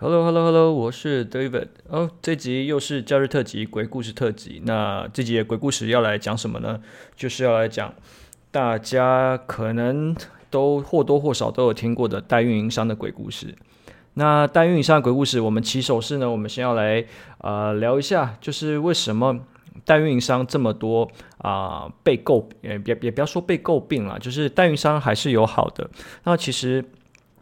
Hello，Hello，Hello，我是 David。哦，这集又是假日特辑，鬼故事特辑。那这集的鬼故事要来讲什么呢？就是要来讲大家可能都或多或少都有听过的代运营商的鬼故事。那代运营商的鬼故事，我们起手式呢，我们先要来呃聊一下，就是为什么代运营商这么多啊、被诟，也别别不要说被诟病了，就是代运营商还是有好的。那其实。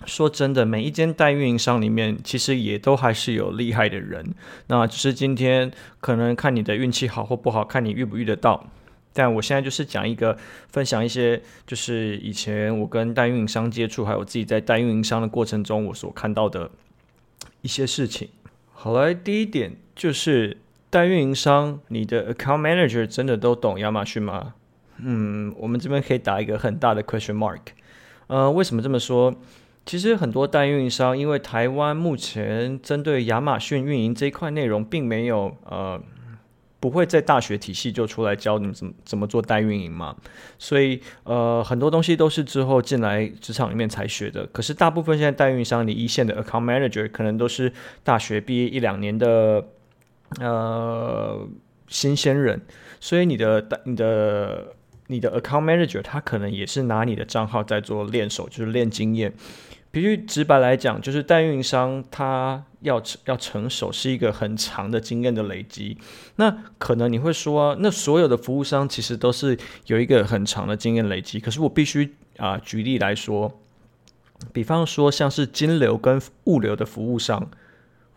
说真的，每一间代运营商里面，其实也都还是有厉害的人。那只是今天可能看你的运气好或不好，看你遇不遇得到。但我现在就是讲一个，分享一些，就是以前我跟代运营商接触，还有自己在代运营商的过程中，我所看到的一些事情。好来，第一点就是代运营商，你的 account manager 真的都懂亚马逊吗？嗯，我们这边可以打一个很大的 question mark。呃，为什么这么说？其实很多代运营商，因为台湾目前针对亚马逊运营这一块内容，并没有呃，不会在大学体系就出来教你怎么怎么做代运营嘛，所以呃很多东西都是之后进来职场里面才学的。可是大部分现在代运营商，你一线的 account manager 可能都是大学毕业一两年的呃新鲜人，所以你的你的你的 account manager 他可能也是拿你的账号在做练手，就是练经验。其实直白来讲，就是代运营商他要要成熟是一个很长的经验的累积。那可能你会说，那所有的服务商其实都是有一个很长的经验累积。可是我必须啊、举例来说，比方说像是金流跟物流的服务商，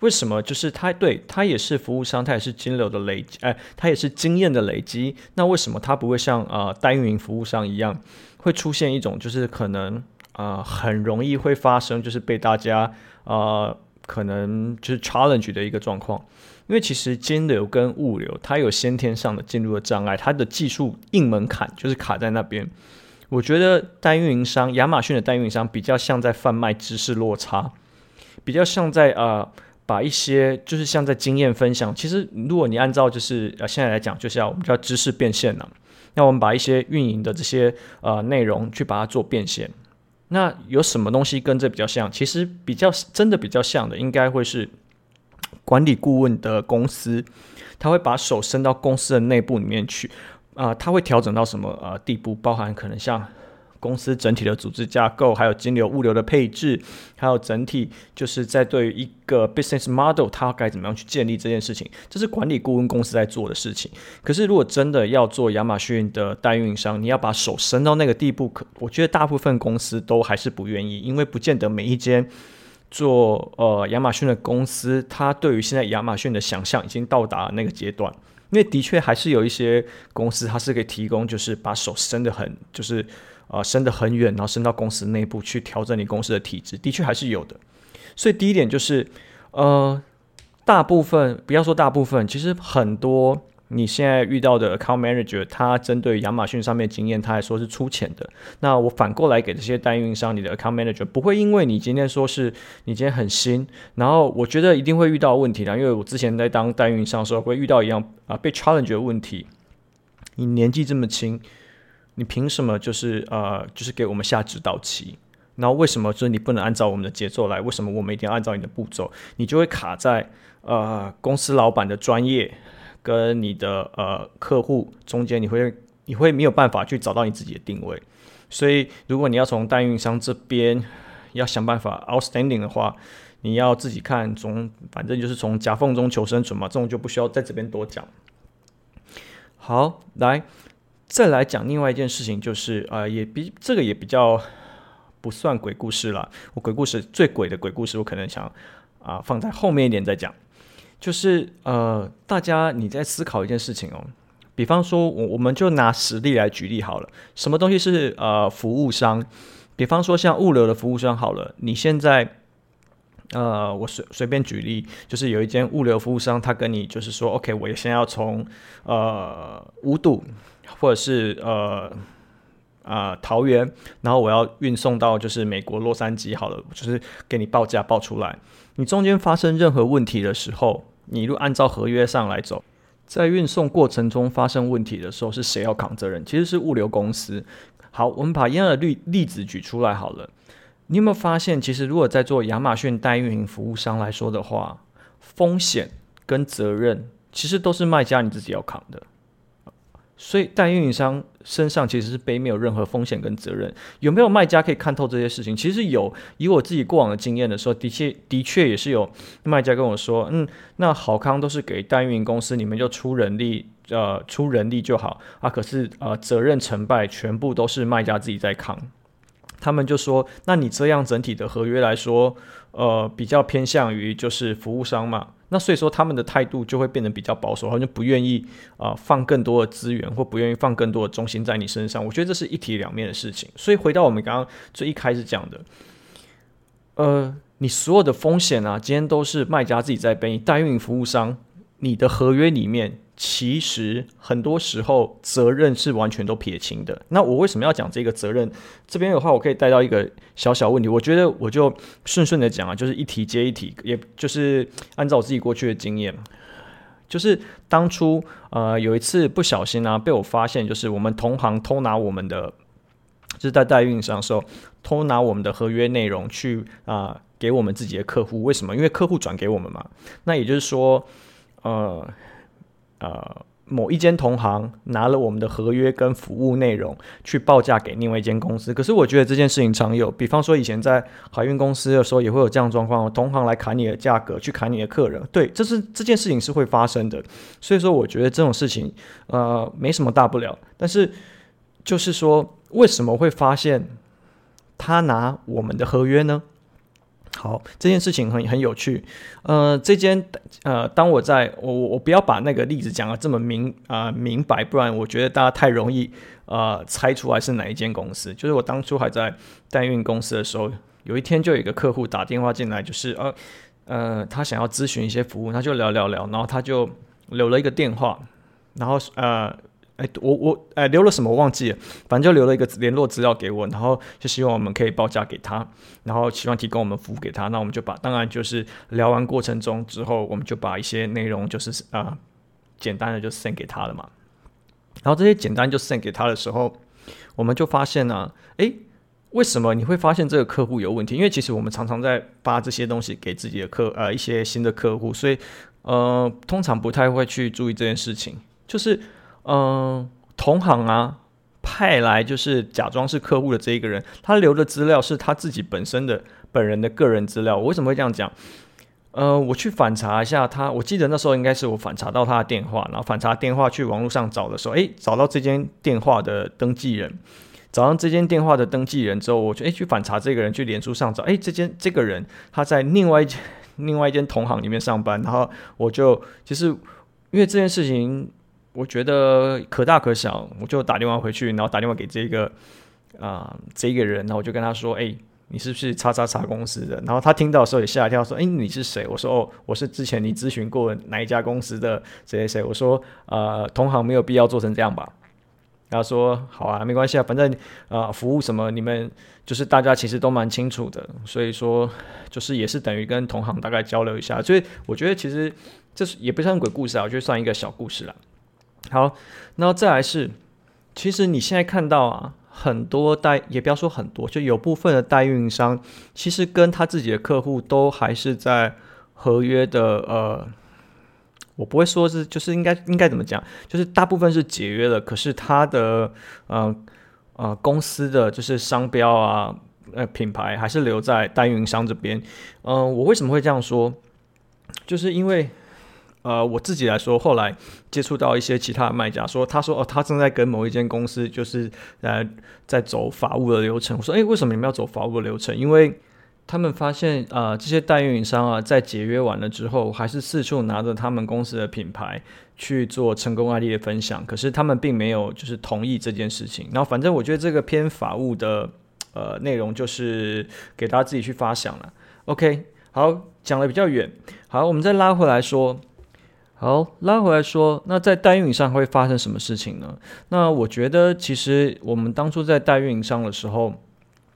为什么就是他对他也是服务商，他也是金流的累积，哎，他也是经验的累积。那为什么他不会像啊、呃、代运营服务商一样，会出现一种就是可能？呃，很容易会发生，就是被大家、呃，可能就是 challenge 的一个状况。因为其实金流跟物流，它有先天上的进入的障碍，它的技术硬门槛就是卡在那边。我觉得代运营商，亚马逊的代运营商比较像在贩卖知识落差，比较像在、呃，把一些就是像在经验分享。其实如果你按照就是呃现在来讲，就是要我们叫知识变现了。那我们把一些运营的这些呃内容去把它做变现。那有什么东西跟这比较像？其实比较真的比较像的，应该会是管理顾问的公司，他会把手伸到公司的内部里面去，啊、他会调整到什么呃地步？包含可能像。公司整体的组织架构，还有金流、物流的配置，还有整体就是在对于一个 business model，它该怎么样去建立这件事情，这是管理顾问公司在做的事情。可是，如果真的要做亚马逊的代运营商，你要把手伸到那个地步，可我觉得大部分公司都还是不愿意，因为不见得每一间做呃亚马逊的公司，它对于现在亚马逊的想象已经到达那个阶段。因为的确还是有一些公司，它是可以提供，就是把手伸得很，就是。啊，伸得很远，然后伸到公司内部去调整你公司的体制，的确还是有的。所以第一点就是，呃，大部分不要说大部分，其实很多你现在遇到的 account manager，他针对亚马逊上面经验，他还说是粗浅的。那我反过来给这些代运营商，你的 account manager 不会因为你今天说是你今天很新，然后我觉得一定会遇到问题的，因为我之前在当代运营商的时候会遇到一样啊被 challenge 的问题。你年纪这么轻。你凭什么就是呃，就是给我们下指导棋？然后为什么就是你不能按照我们的节奏来？为什么我们一定要按照你的步骤？你就会卡在呃公司老板的专业跟你的呃客户中间，你会你会没有办法去找到你自己的定位。所以如果你要从代运营商这边要想办法 outstanding 的话，你要自己看，从反正就是从夹缝中求生存嘛，这种就不需要在这边多讲。好，来。再来讲另外一件事情，就是啊、呃，也比这个也比较不算鬼故事了。我鬼故事最鬼的鬼故事，我可能想啊、放在后面一点再讲。就是呃，大家你在思考一件事情哦，比方说我我们就拿实例来举例好了。什么东西是呃服务商？比方说像物流的服务商好了，你现在呃我随随便举例，就是有一间物流服务商，他跟你就是说，OK，我先要从呃五堵。或者是呃啊、呃、桃园，然后我要运送到就是美国洛杉矶，好了，就是给你报价报出来。你中间发生任何问题的时候，你如果按照合约上来走，在运送过程中发生问题的时候，是谁要扛责任？其实是物流公司。好，我们把一样的例例子举出来好了。你有没有发现，其实如果在做亚马逊代运营服务商来说的话，风险跟责任其实都是卖家你自己要扛的。所以代运营商身上其实是背没有任何风险跟责任。有没有卖家可以看透这些事情？其实有。以我自己过往的经验的时候，的确的确也是有卖家跟我说：“嗯，那好康都是给代运营公司，你们就出人力，呃，出人力就好啊。可是呃，责任成败全部都是卖家自己在扛。”他们就说：“那你这样整体的合约来说，呃，比较偏向于就是服务商嘛。”那所以说他们的态度就会变得比较保守，好像不愿意啊、呃、放更多的资源，或不愿意放更多的重心在你身上。我觉得这是一体两面的事情。所以回到我们刚刚最一开始讲的，呃，你所有的风险啊，今天都是卖家自己在背，代运营服务商，你的合约里面。其实很多时候责任是完全都撇清的。那我为什么要讲这个责任？这边的话，我可以带到一个小小问题。我觉得我就顺顺的讲啊，就是一题接一题，也就是按照我自己过去的经验，就是当初呃有一次不小心啊被我发现，就是我们同行偷拿我们的，就是在代运营商的时候偷拿我们的合约内容去啊、给我们自己的客户。为什么？因为客户转给我们嘛。那也就是说，呃。呃，某一间同行拿了我们的合约跟服务内容去报价给另外一间公司，可是我觉得这件事情常有，比方说以前在海运公司的时候也会有这样状况，同行来砍你的价格，去砍你的客人，对，这是这件事情是会发生的，所以说我觉得这种事情呃没什么大不了，但是就是说为什么会发现他拿我们的合约呢？好，这件事情很很有趣。呃，这间呃，当我在我我不要把那个例子讲得这么明啊、呃、明白，不然我觉得大家太容易呃猜出来是哪一间公司。就是我当初还在代运公司的时候，有一天就有一个客户打电话进来，就是呃呃，他想要咨询一些服务，他就聊聊聊，然后他就留了一个电话，然后呃。哎，我我哎留了什么我忘记了，反正就留了一个联络资料给我，然后就希望我们可以报价给他，然后希望提供我们服务给他。那我们就把，当然就是聊完过程中之后，我们就把一些内容就是啊、简单的就 send 给他了嘛。然后这些简单就 send 给他的时候，我们就发现呢、啊，哎，为什么你会发现这个客户有问题？因为其实我们常常在发这些东西给自己的客呃一些新的客户，所以呃通常不太会去注意这件事情，就是。嗯，同行啊，派来就是假装是客户的这一个人，他留的资料是他自己本身的本人的个人资料。我为什么会这样讲？呃，我去反查一下他，我记得那时候应该是我反查到他的电话，然后反查电话去网络上找的时候，诶，找到这间电话的登记人，找到这间电话的登记人之后，我就诶去反查这个人，去脸书上找，诶，这间这个人他在另外一间另外一间同行里面上班，然后我就其实因为这件事情。我觉得可大可小，我就打电话回去，然后打电话给这个啊、呃、这个人，然后我就跟他说：“哎，你是不是叉叉叉公司的？”然后他听到的时候也吓一跳，说：“哎，你是谁？”我说：“哦，我是之前你咨询过哪一家公司的谁谁谁。”我说：“呃，同行没有必要做成这样吧？”他说：“好啊，没关系啊，反正啊、服务什么你们就是大家其实都蛮清楚的，所以说就是也是等于跟同行大概交流一下。所以我觉得其实这是也不算鬼故事啊，我觉得算一个小故事了。”好，那再来是，其实你现在看到啊，很多代也不要说很多，就有部分的代运营商，其实跟他自己的客户都还是在合约的呃，我不会说是，就是应该应该怎么讲，就是大部分是解约了，可是他的呃呃公司的就是商标啊呃品牌还是留在代运营商这边。嗯、我为什么会这样说？就是因为。呃，我自己来说，后来接触到一些其他的卖家，说他说哦，他正在跟某一间公司，就是呃在走法务的流程。我说，诶，为什么你们要走法务的流程？因为他们发现啊、呃，这些代运营商啊，在解约完了之后，还是四处拿着他们公司的品牌去做成功案例的分享，可是他们并没有就是同意这件事情。然后，反正我觉得这个偏法务的呃内容，就是给大家自己去发想了。OK，好，讲的比较远，好，我们再拉回来说。好，拉回来说，那在代运营上会发生什么事情呢？那我觉得，其实我们当初在代运营商的时候，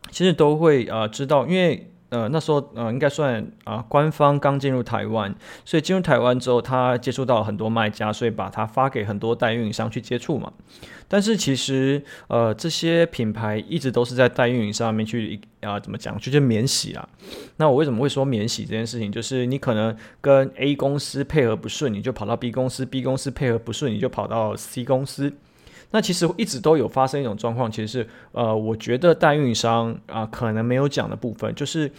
其实都会啊、知道，因为呃那时候呃应该算啊、官方刚进入台湾，所以进入台湾之后，他接触到很多卖家，所以把它发给很多代运营商去接触嘛。但是其实呃这些品牌一直都是在代运营上面去啊、怎么讲，就是免洗啦。那我为什么会说免洗这件事情？就是你可能跟 A 公司配合不顺，你就跑到 B 公司；B 公司配合不顺，你就跑到 C 公司。那其实一直都有发生一种状况，其实是呃，我觉得代运营商啊、可能没有讲的部分，就是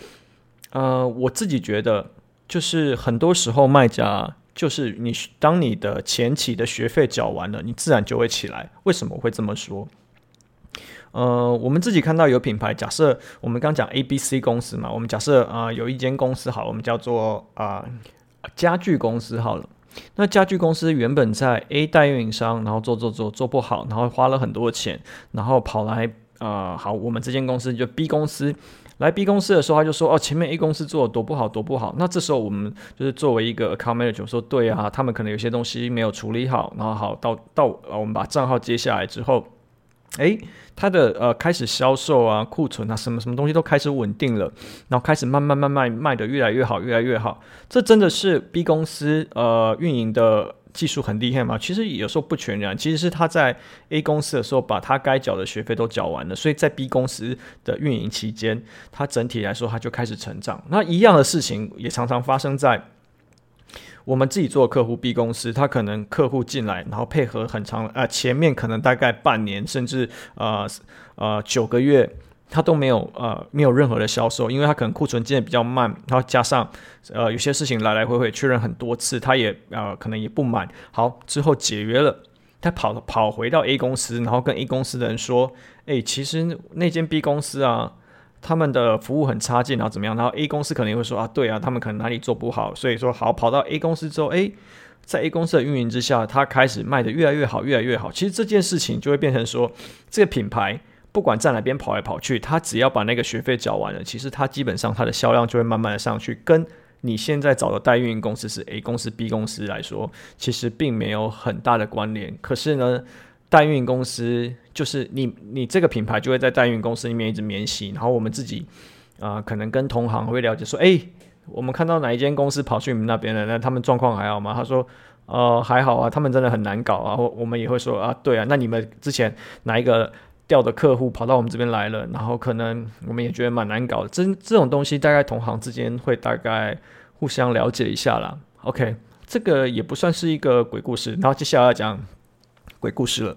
呃，我自己觉得就是很多时候卖家就是你当你的前期的学费缴完了，你自然就会起来。为什么会这么说？呃，我们自己看到有品牌，假设我们刚讲 A、B、C 公司嘛，我们假设啊、有一间公司好，我们叫做啊、家具公司好了。那家具公司原本在 A 代运营商，然后做做做做不好，然后花了很多钱，然后跑来、呃，好，我们这间公司就 B 公司来 B 公司的时候，他就说哦，前面 A 公司做的多不好，多不好。那这时候我们就是作为一个 account manager 说，对啊，他们可能有些东西没有处理好，然后好到到，我们把账号接下来之后。诶，它的呃开始销售啊，库存啊，什么什么东西都开始稳定了，然后开始慢慢慢慢卖的越来越好，越来越好。这真的是 B 公司呃运营的技术很厉害吗？其实有时候不全然，其实是他在 A 公司的时候把他该缴的学费都缴完了，所以在 B 公司的运营期间，它整体来说它就开始成长。那一样的事情也常常发生在。我们自己做客户 B 公司，他可能客户进来，然后配合很长，呃，前面可能大概半年，甚至呃呃九个月，他都没有呃没有任何的销售，因为他可能库存进的比较慢，然后加上呃有些事情来来回回确认很多次，他也呃可能也不满。好，之后解约了，他跑跑回到 A 公司，然后跟 A 公司的人说：“诶，其实那间 B 公司啊。”他们的服务很差劲，然后怎么样？然后 A 公司可能会说啊，对啊，他们可能哪里做不好，所以说好跑到 A 公司之后，诶，在 A 公司的运营之下，他开始卖得越来越好，越来越好。其实这件事情就会变成说，这个品牌不管在哪边跑来跑去，他只要把那个学费缴完了，其实他基本上他的销量就会慢慢的上去。跟你现在找的代运营公司是 A 公司、B 公司来说，其实并没有很大的关联。可是呢，代运公司就是你，你这个品牌就会在代运公司里面一直免洗，然后我们自己啊、可能跟同行会了解说，哎，我们看到哪一间公司跑去你们那边了？那他们状况还好吗？他说，呃，还好啊，他们真的很难搞啊。我我们也会说啊，对啊，那你们之前哪一个调的客户跑到我们这边来了？然后可能我们也觉得蛮难搞的。这这种东西大概同行之间会大概互相了解一下啦。OK，这个也不算是一个鬼故事。然后接下来要讲。鬼故事了，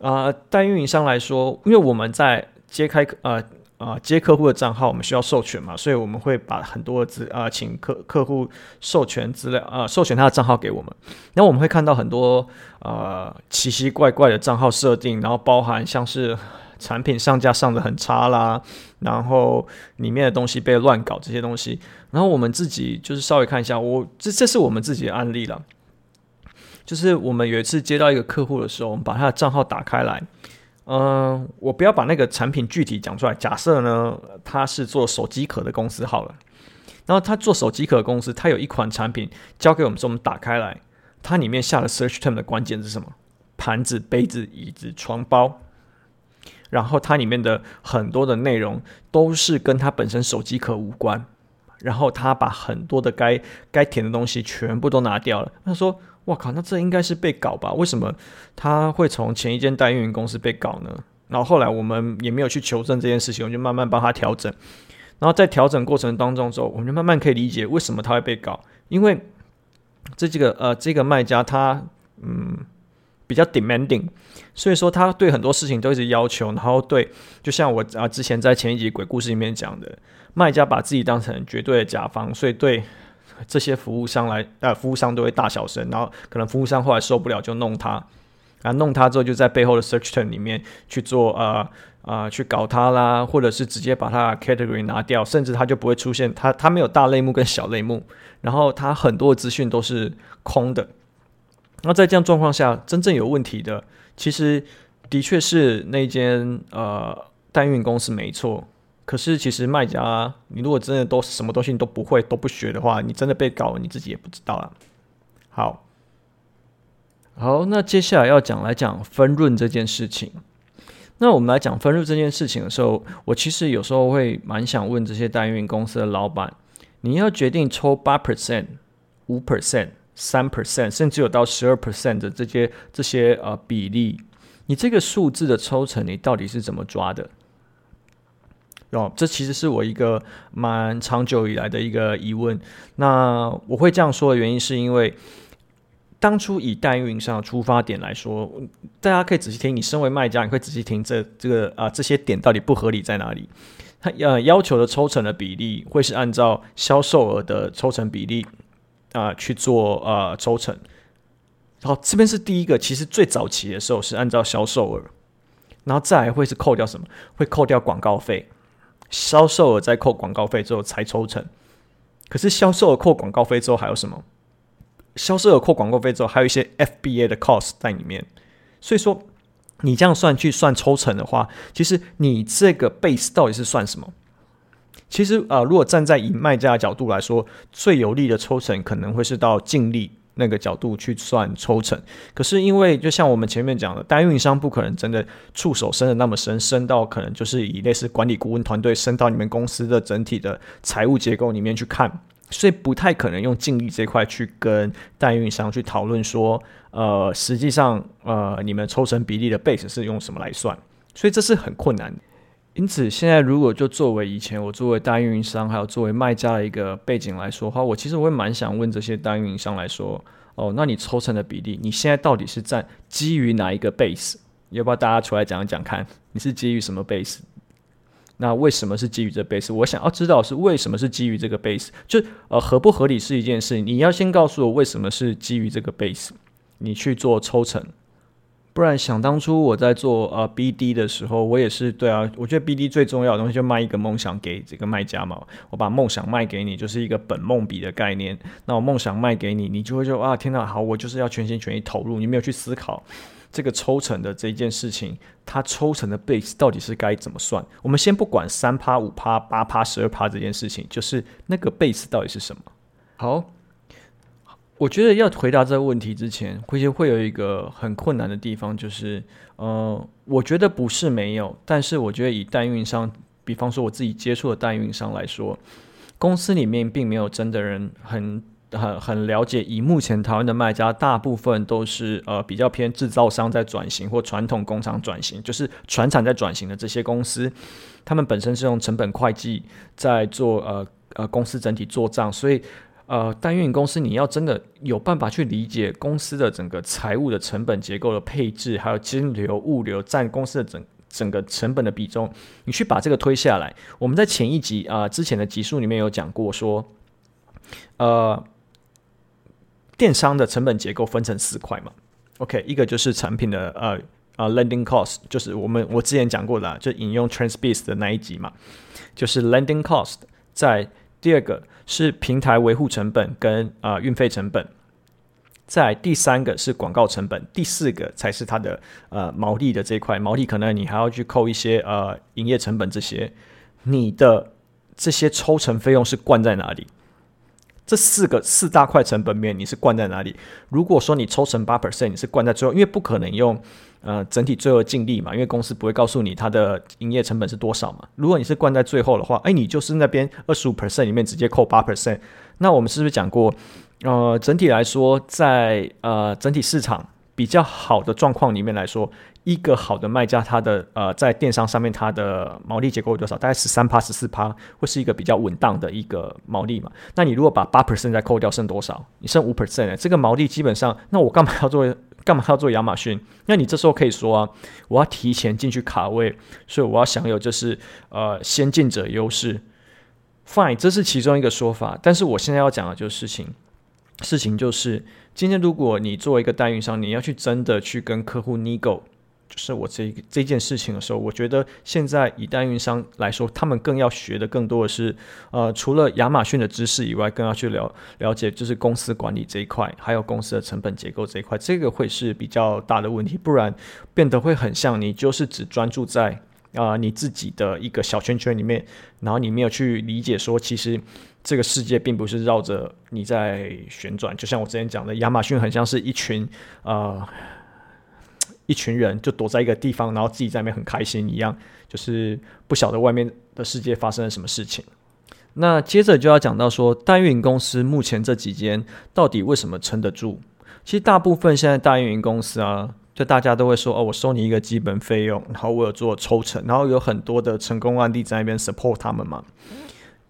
啊、呃，代运营商来说，因为我们在揭开呃呃接客户的账号，我们需要授权嘛，所以我们会把很多资啊、请客客户授权资料啊、授权他的账号给我们。然后我们会看到很多呃奇奇怪怪的账号设定，然后包含像是产品上架上的很差啦，然后里面的东西被乱搞这些东西。然后我们自己就是稍微看一下，我这这是我们自己的案例了。就是我们有一次接到一个客户的时候，我们把他的账号打开来，嗯、我不要把那个产品具体讲出来。假设呢，他是做手机壳的公司好了，然后他做手机壳公司，他有一款产品交给我们说，我们打开来，它里面下的 search term 的关键是什么？盘子、杯子、椅子、床包，然后它里面的很多的内容都是跟他本身手机壳无关，然后他把很多的该该填的东西全部都拿掉了。他说。哇靠！那这应该是被搞吧？为什么他会从前一间代运营公司被搞呢？然后后来我们也没有去求证这件事情，我们就慢慢帮他调整。然后在调整过程当中之后，我们就慢慢可以理解为什么他会被搞，因为这几个呃这个卖家他嗯比较 demanding，所以说他对很多事情都一直要求，然后对就像我啊之前在前一集鬼故事里面讲的，卖家把自己当成绝对的甲方，所以对。这些服务商来，呃，服务商都会大小声，然后可能服务商后来受不了就弄他，啊，弄他之后就在背后的 search term 里面去做，呃，呃，去搞他啦，或者是直接把他 category 拿掉，甚至他就不会出现，他他没有大类目跟小类目，然后他很多的资讯都是空的。那在这样状况下，真正有问题的，其实的确是那间呃代运公司没错。可是，其实卖家，你如果真的都什么东西你都不会、都不学的话，你真的被搞了，你自己也不知道啊。好，好，那接下来要讲来讲分润这件事情。那我们来讲分润这件事情的时候，我其实有时候会蛮想问这些代运公司的老板：你要决定抽八 percent、五 percent、三 percent，甚至有到十二 percent 的这些这些呃比例，你这个数字的抽成，你到底是怎么抓的？哦，这其实是我一个蛮长久以来的一个疑问。那我会这样说的原因，是因为。当初以代运营商的出发点来说，大家可以仔细听。你身为卖家，你会仔细听这这个啊这些点到底不合理在哪里？他呃要求的抽成的比例会是按照销售额的抽成比例啊、去做呃抽成。好，这边是第一个，其实最早期的时候是按照销售额，然后再来会是扣掉什么？会扣掉广告费，销售额在扣广告费之后才抽成。可是销售额扣广告费之后还有什么？销售额扣广告费之后，还有一些 FBA 的 cost 在里面，所以说你这样算去算抽成的话，其实你这个 base 到底是算什么？其实啊、如果站在以卖家的角度来说，最有利的抽成可能会是到净利那个角度去算抽成。可是因为就像我们前面讲的，代运营商不可能真的触手伸的那么深，深到可能就是以类似管理顾问团队伸到你们公司的整体的财务结构里面去看。所以不太可能用净利这块去跟代运营商去讨论说，呃，实际上，呃，你们抽成比例的 base 是用什么来算？所以这是很困难。因此，现在如果就作为以前我作为代运营商，还有作为卖家的一个背景来说的话，我其实我会蛮想问这些代运营商来说，哦，那你抽成的比例，你现在到底是占基于哪一个 base？要不要大家出来讲一讲看？你是基于什么 base？那为什么是基于这 base？我想要知道是为什么是基于这个 base，就呃合不合理是一件事，你要先告诉我为什么是基于这个 base，你去做抽成，不然想当初我在做呃 BD 的时候，我也是对啊，我觉得 BD 最重要的东西就卖一个梦想给这个卖家嘛，我把梦想卖给你，就是一个本梦比的概念，那我梦想卖给你，你就会说啊，天哪，好，我就是要全心全意投入，你没有去思考。这个抽成的这件事情，它抽成的 base 到底是该怎么算？我们先不管三趴、五趴、八趴、十二趴这件事情，就是那个 base 到底是什么？好，我觉得要回答这个问题之前，会会有一个很困难的地方，就是呃，我觉得不是没有，但是我觉得以代运营商，比方说我自己接触的代运营商来说，公司里面并没有真的人很。很很了解，以目前台湾的卖家，大部分都是呃比较偏制造商在转型或传统工厂转型，就是传产在转型的这些公司，他们本身是用成本会计在做呃呃公司整体做账，所以呃代运营公司你要真的有办法去理解公司的整个财务的成本结构的配置，还有金流、物流占公司的整整个成本的比重，你去把这个推下来。我们在前一集啊、之前的集数里面有讲过说，呃。电商的成本结构分成四块嘛，OK，一个就是产品的呃呃 landing cost，就是我们我之前讲过的、就引用 TransBiz 的那一集嘛，就是 landing cost。在第二个是平台维护成本跟啊、呃、运费成本，在第三个是广告成本，第四个才是它的呃毛利的这一块，毛利可能你还要去扣一些呃营业成本这些，你的这些抽成费用是灌在哪里？这四个四大块成本面，你是灌在哪里？如果说你抽成八 percent，你是灌在最后，因为不可能用呃整体最后净利嘛，因为公司不会告诉你它的营业成本是多少嘛。如果你是灌在最后的话，哎，你就是那边二十五 percent 里面直接扣八 percent。那我们是不是讲过，呃，整体来说，在呃整体市场比较好的状况里面来说，一个好的卖家，他的呃，在电商上面，它的毛利结构有多少？大概十三趴、十四趴，会是一个比较稳当的一个毛利嘛？那你如果把八 percent 再扣掉，剩多少？你剩五 percent，这个毛利基本上，那我干嘛要做？干嘛要做亚马逊？那你这时候可以说啊，我要提前进去卡位，所以我要享有就是呃先进者优势。Fine，这是其中一个说法。但是我现在要讲的就是事情，事情就是今天如果你作为一个代运商，你要去真的去跟客户 nego。就是我这这件事情的时候，我觉得现在以代运营商来说，他们更要学的更多的是，呃，除了亚马逊的知识以外，更要去了了解就是公司管理这一块，还有公司的成本结构这一块，这个会是比较大的问题，不然变得会很像你就是只专注在啊、你自己的一个小圈圈里面，然后你没有去理解说，其实这个世界并不是绕着你在旋转，就像我之前讲的，亚马逊很像是一群啊。一群人就躲在一个地方，然后自己在那边很开心一样，就是不晓得外面的世界发生了什么事情。那接着就要讲到说，代运营公司目前这几间到底为什么撑得住？其实大部分现在代运营公司啊，就大家都会说哦，我收你一个基本费用，然后我有做抽成，然后有很多的成功案例在那边 support 他们嘛。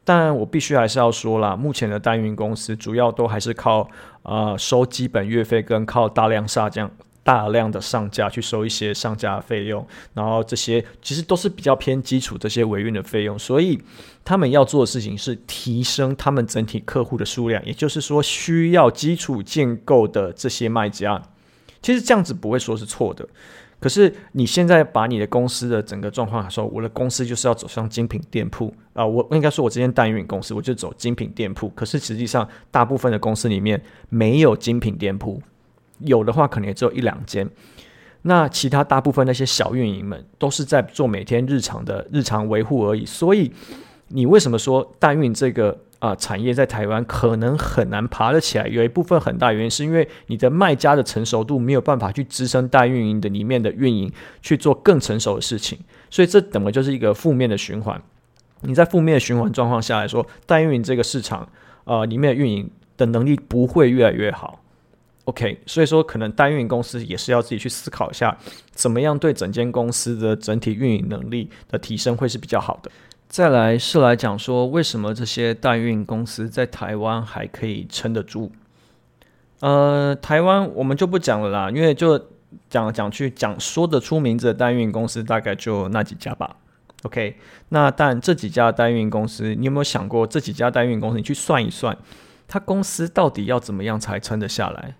但我必须还是要说啦，目前的代运营公司主要都还是靠呃收基本月费跟靠大量下降。大量的上架去收一些上架费用，然后这些其实都是比较偏基础这些维运的费用，所以他们要做的事情是提升他们整体客户的数量，也就是说需要基础建构的这些卖家，其实这样子不会说是错的。可是你现在把你的公司的整个状况来说，我的公司就是要走向精品店铺啊，我应该说我这间代运公司我就走精品店铺，可是实际上大部分的公司里面没有精品店铺。有的话，可能也只有一两间。那其他大部分那些小运营们，都是在做每天日常的日常维护而已。所以，你为什么说代运这个啊、产业在台湾可能很难爬得起来？有一部分很大原因是因为你的卖家的成熟度没有办法去支撑代运营的里面的运营去做更成熟的事情。所以，这等于就是一个负面的循环。你在负面的循环状况下来说，代运营这个市场呃里面的运营的能力不会越来越好。OK，所以说可能代运公司也是要自己去思考一下，怎么样对整间公司的整体运营能力的提升会是比较好的。再来是来讲说，为什么这些代运公司在台湾还可以撑得住？呃，台湾我们就不讲了啦，因为就讲讲去讲说得出名字的代运公司大概就那几家吧。OK，那但这几家代运公司，你有没有想过这几家代运公司，你去算一算，它公司到底要怎么样才撑得下来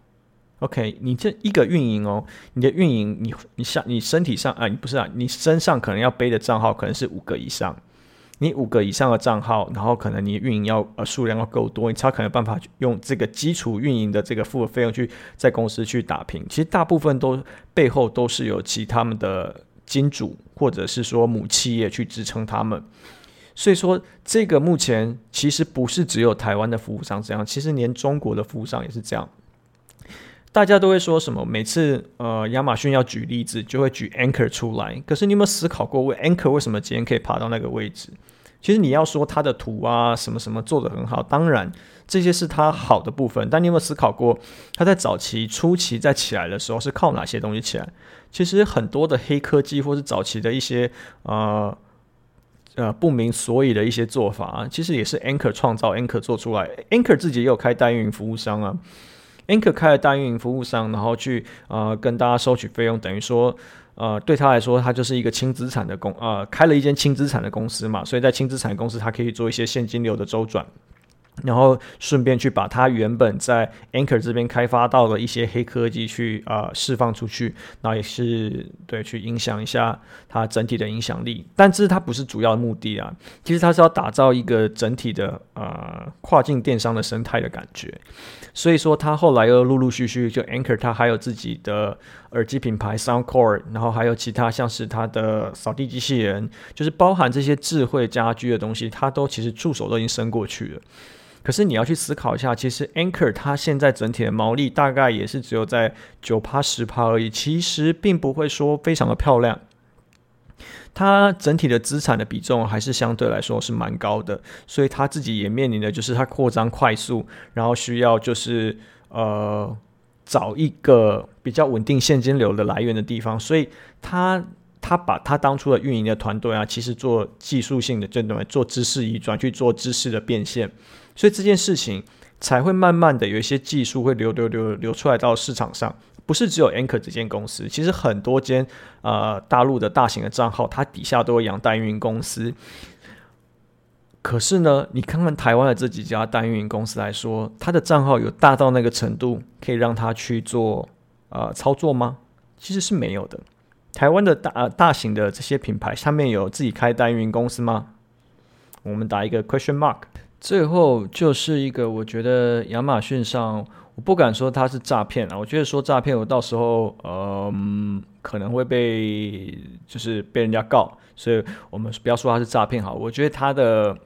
？OK，你这一个运营哦，你的运营，你你像你身体上啊，你不是啊，你身上可能要背的账号可能是五个以上，你五个以上的账号，然后可能你运营要呃数量要够多，你才可能办法用这个基础运营的这个付费用去在公司去打拼。其实大部分都背后都是有其他们的金主或者是说母企业去支撑他们，所以说这个目前其实不是只有台湾的服务商这样，其实连中国的服务商也是这样。大家都会说什么？每次呃，亚马逊要举例子，就会举 Anchor 出来。可是你有没有思考过，为 Anchor 为什么今天可以爬到那个位置？其实你要说它的图啊，什么什么做得很好，当然这些是它好的部分。但你有没有思考过，它在早期初期在起来的时候是靠哪些东西起来？其实很多的黑科技，或是早期的一些呃呃不明所以的一些做法，其实也是 Anchor 创造，Anchor 做出来。Anchor 自己也有开代运营服务商啊。Anchor 开了大运营服务商，然后去呃跟大家收取费用，等于说呃对他来说，他就是一个轻资产的公呃开了一间轻资产的公司嘛，所以在轻资产公司，他可以做一些现金流的周转。然后顺便去把它原本在 Anchor 这边开发到的一些黑科技去啊、呃、释放出去，然后也是对去影响一下它整体的影响力。但这是它不是主要的目的啊，其实它是要打造一个整体的呃跨境电商的生态的感觉。所以说它后来又陆陆续续就 Anchor 它还有自己的耳机品牌 SoundCore，然后还有其他像是它的扫地机器人，就是包含这些智慧家居的东西，它都其实触手都已经伸过去了。可是你要去思考一下，其实 Anchor 它现在整体的毛利大概也是只有在九趴十趴而已，其实并不会说非常的漂亮。它整体的资产的比重还是相对来说是蛮高的，所以它自己也面临的就是它扩张快速，然后需要就是呃找一个比较稳定现金流的来源的地方，所以它它把它当初的运营的团队啊，其实做技术性的这种做知识移转去做知识的变现。所以这件事情才会慢慢的有一些技术会流流流流出来到市场上，不是只有 Anchor 这间公司，其实很多间呃大陆的大型的账号，它底下都有养代运营公司。可是呢，你看看台湾的这几家代运营公司来说，它的账号有大到那个程度，可以让它去做呃操作吗？其实是没有的。台湾的大、呃、大型的这些品牌，下面有自己开代运营公司吗？我们打一个 question mark。最后就是一个，我觉得亚马逊上，我不敢说它是诈骗啊，我觉得说诈骗，我到时候嗯可能会被就是被人家告，所以我们不要说它是诈骗好。我觉得它的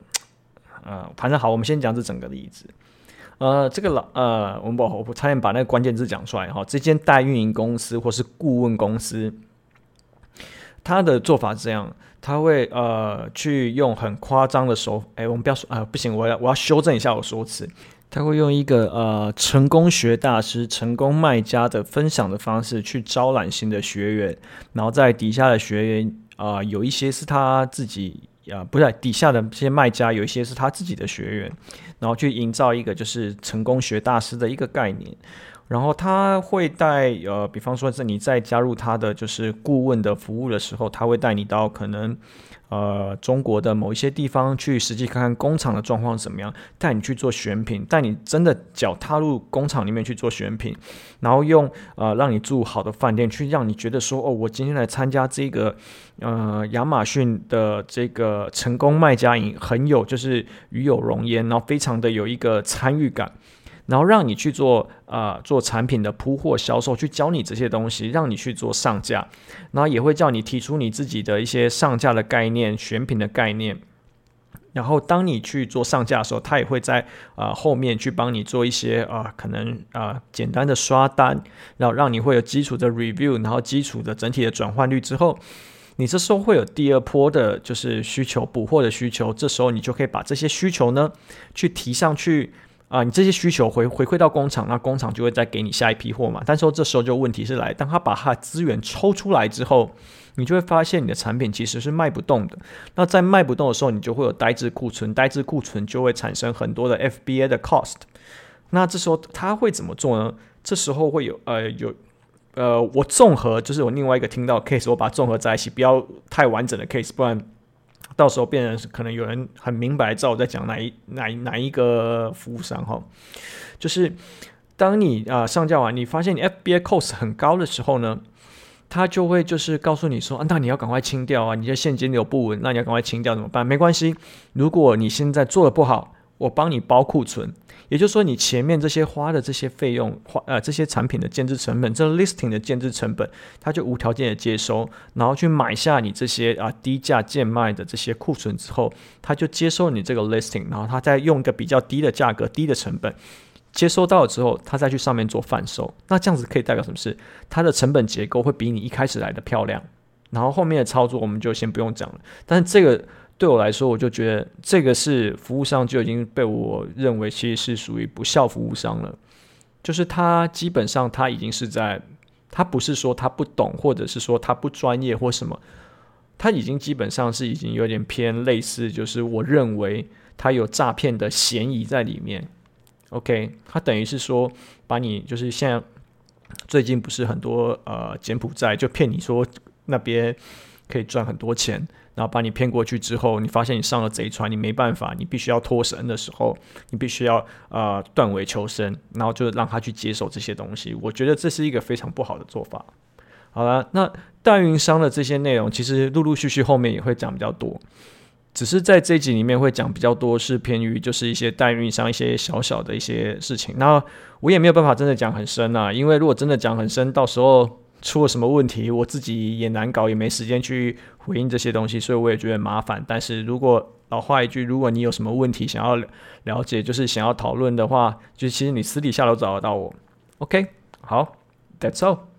呃，反正好，我们先讲这整个例子。呃，这个老呃，我们不，我差点把那个关键字讲出来哈。这间代运营公司或是顾问公司，他的做法是这样，他会呃去用很夸张的手，哎，我们不要说啊、不行，我要我要修正一下我说辞。他会用一个呃成功学大师、成功卖家的分享的方式去招揽新的学员，然后在底下的学员啊、有一些是他自己啊、不是底下的这些卖家，有一些是他自己的学员，然后去营造一个就是成功学大师的一个概念，然后他会带呃，比方说是你在加入他的就是顾问的服务的时候，他会带你到可能。呃，中国的某一些地方去实际看看工厂的状况怎么样，带你去做选品，带你真的脚踏入工厂里面去做选品，然后用呃让你住好的饭店，去让你觉得说，哦，我今天来参加这个呃亚马逊的这个成功卖家营，很有就是与有荣焉，然后非常的有一个参与感。然后让你去做啊、做产品的铺货销售，去教你这些东西，让你去做上架，然后也会叫你提出你自己的一些上架的概念、选品的概念。然后当你去做上架的时候，他也会在啊、后面去帮你做一些啊、可能啊、简单的刷单，然后让你会有基础的 review，然后基础的整体的转换率之后，你这时候会有第二波的就是需求补货的需求，这时候你就可以把这些需求呢去提上去。啊，你这些需求回回馈到工厂，那工厂就会再给你下一批货嘛。但是说这时候就问题是来，当他把他的资源抽出来之后，你就会发现你的产品其实是卖不动的。那在卖不动的时候，你就会有呆滞库存，呆滞库存就会产生很多的 FBA 的 cost。那这时候他会怎么做呢？这时候会有呃有呃，我综合就是我另外一个听到 case，我把它综合在一起，不要太完整的 case，不然。到时候变成可能有人很明白知道我在讲哪一哪一哪一个服务商哈，就是当你啊、上架完，你发现你 FBA cost 很高的时候呢，他就会就是告诉你说，啊，那你要赶快清掉啊，你的现金流不稳，那你要赶快清掉怎么办？没关系，如果你现在做的不好。我帮你包库存，也就是说，你前面这些花的这些费用，花呃这些产品的建制成本，这 listing 的建制成本，他就无条件的接收，然后去买下你这些啊低价贱卖的这些库存之后，他就接收你这个 listing，然后他再用一个比较低的价格、低的成本接收到了之后，他再去上面做贩售。那这样子可以代表什么事？它的成本结构会比你一开始来的漂亮，然后后面的操作我们就先不用讲了。但是这个。对我来说，我就觉得这个是服务商就已经被我认为其实是属于不孝服务商了。就是他基本上他已经是在，他不是说他不懂，或者是说他不专业或什么，他已经基本上是已经有点偏类似，就是我认为他有诈骗的嫌疑在里面。OK，他等于是说把你就是像最近不是很多呃柬埔寨就骗你说那边可以赚很多钱。然后把你骗过去之后，你发现你上了贼船，你没办法，你必须要脱身的时候，你必须要呃断尾求生，然后就让他去接手这些东西。我觉得这是一个非常不好的做法。好了，那代运营商的这些内容，其实陆陆续续后面也会讲比较多，只是在这集里面会讲比较多是偏于就是一些代运营商一些小小的一些事情。那我也没有办法真的讲很深啊，因为如果真的讲很深，到时候。出了什么问题，我自己也难搞，也没时间去回应这些东西，所以我也觉得麻烦。但是如果老话一句，如果你有什么问题想要了解，就是想要讨论的话，就其实你私底下都找得到我。OK，好，That's all。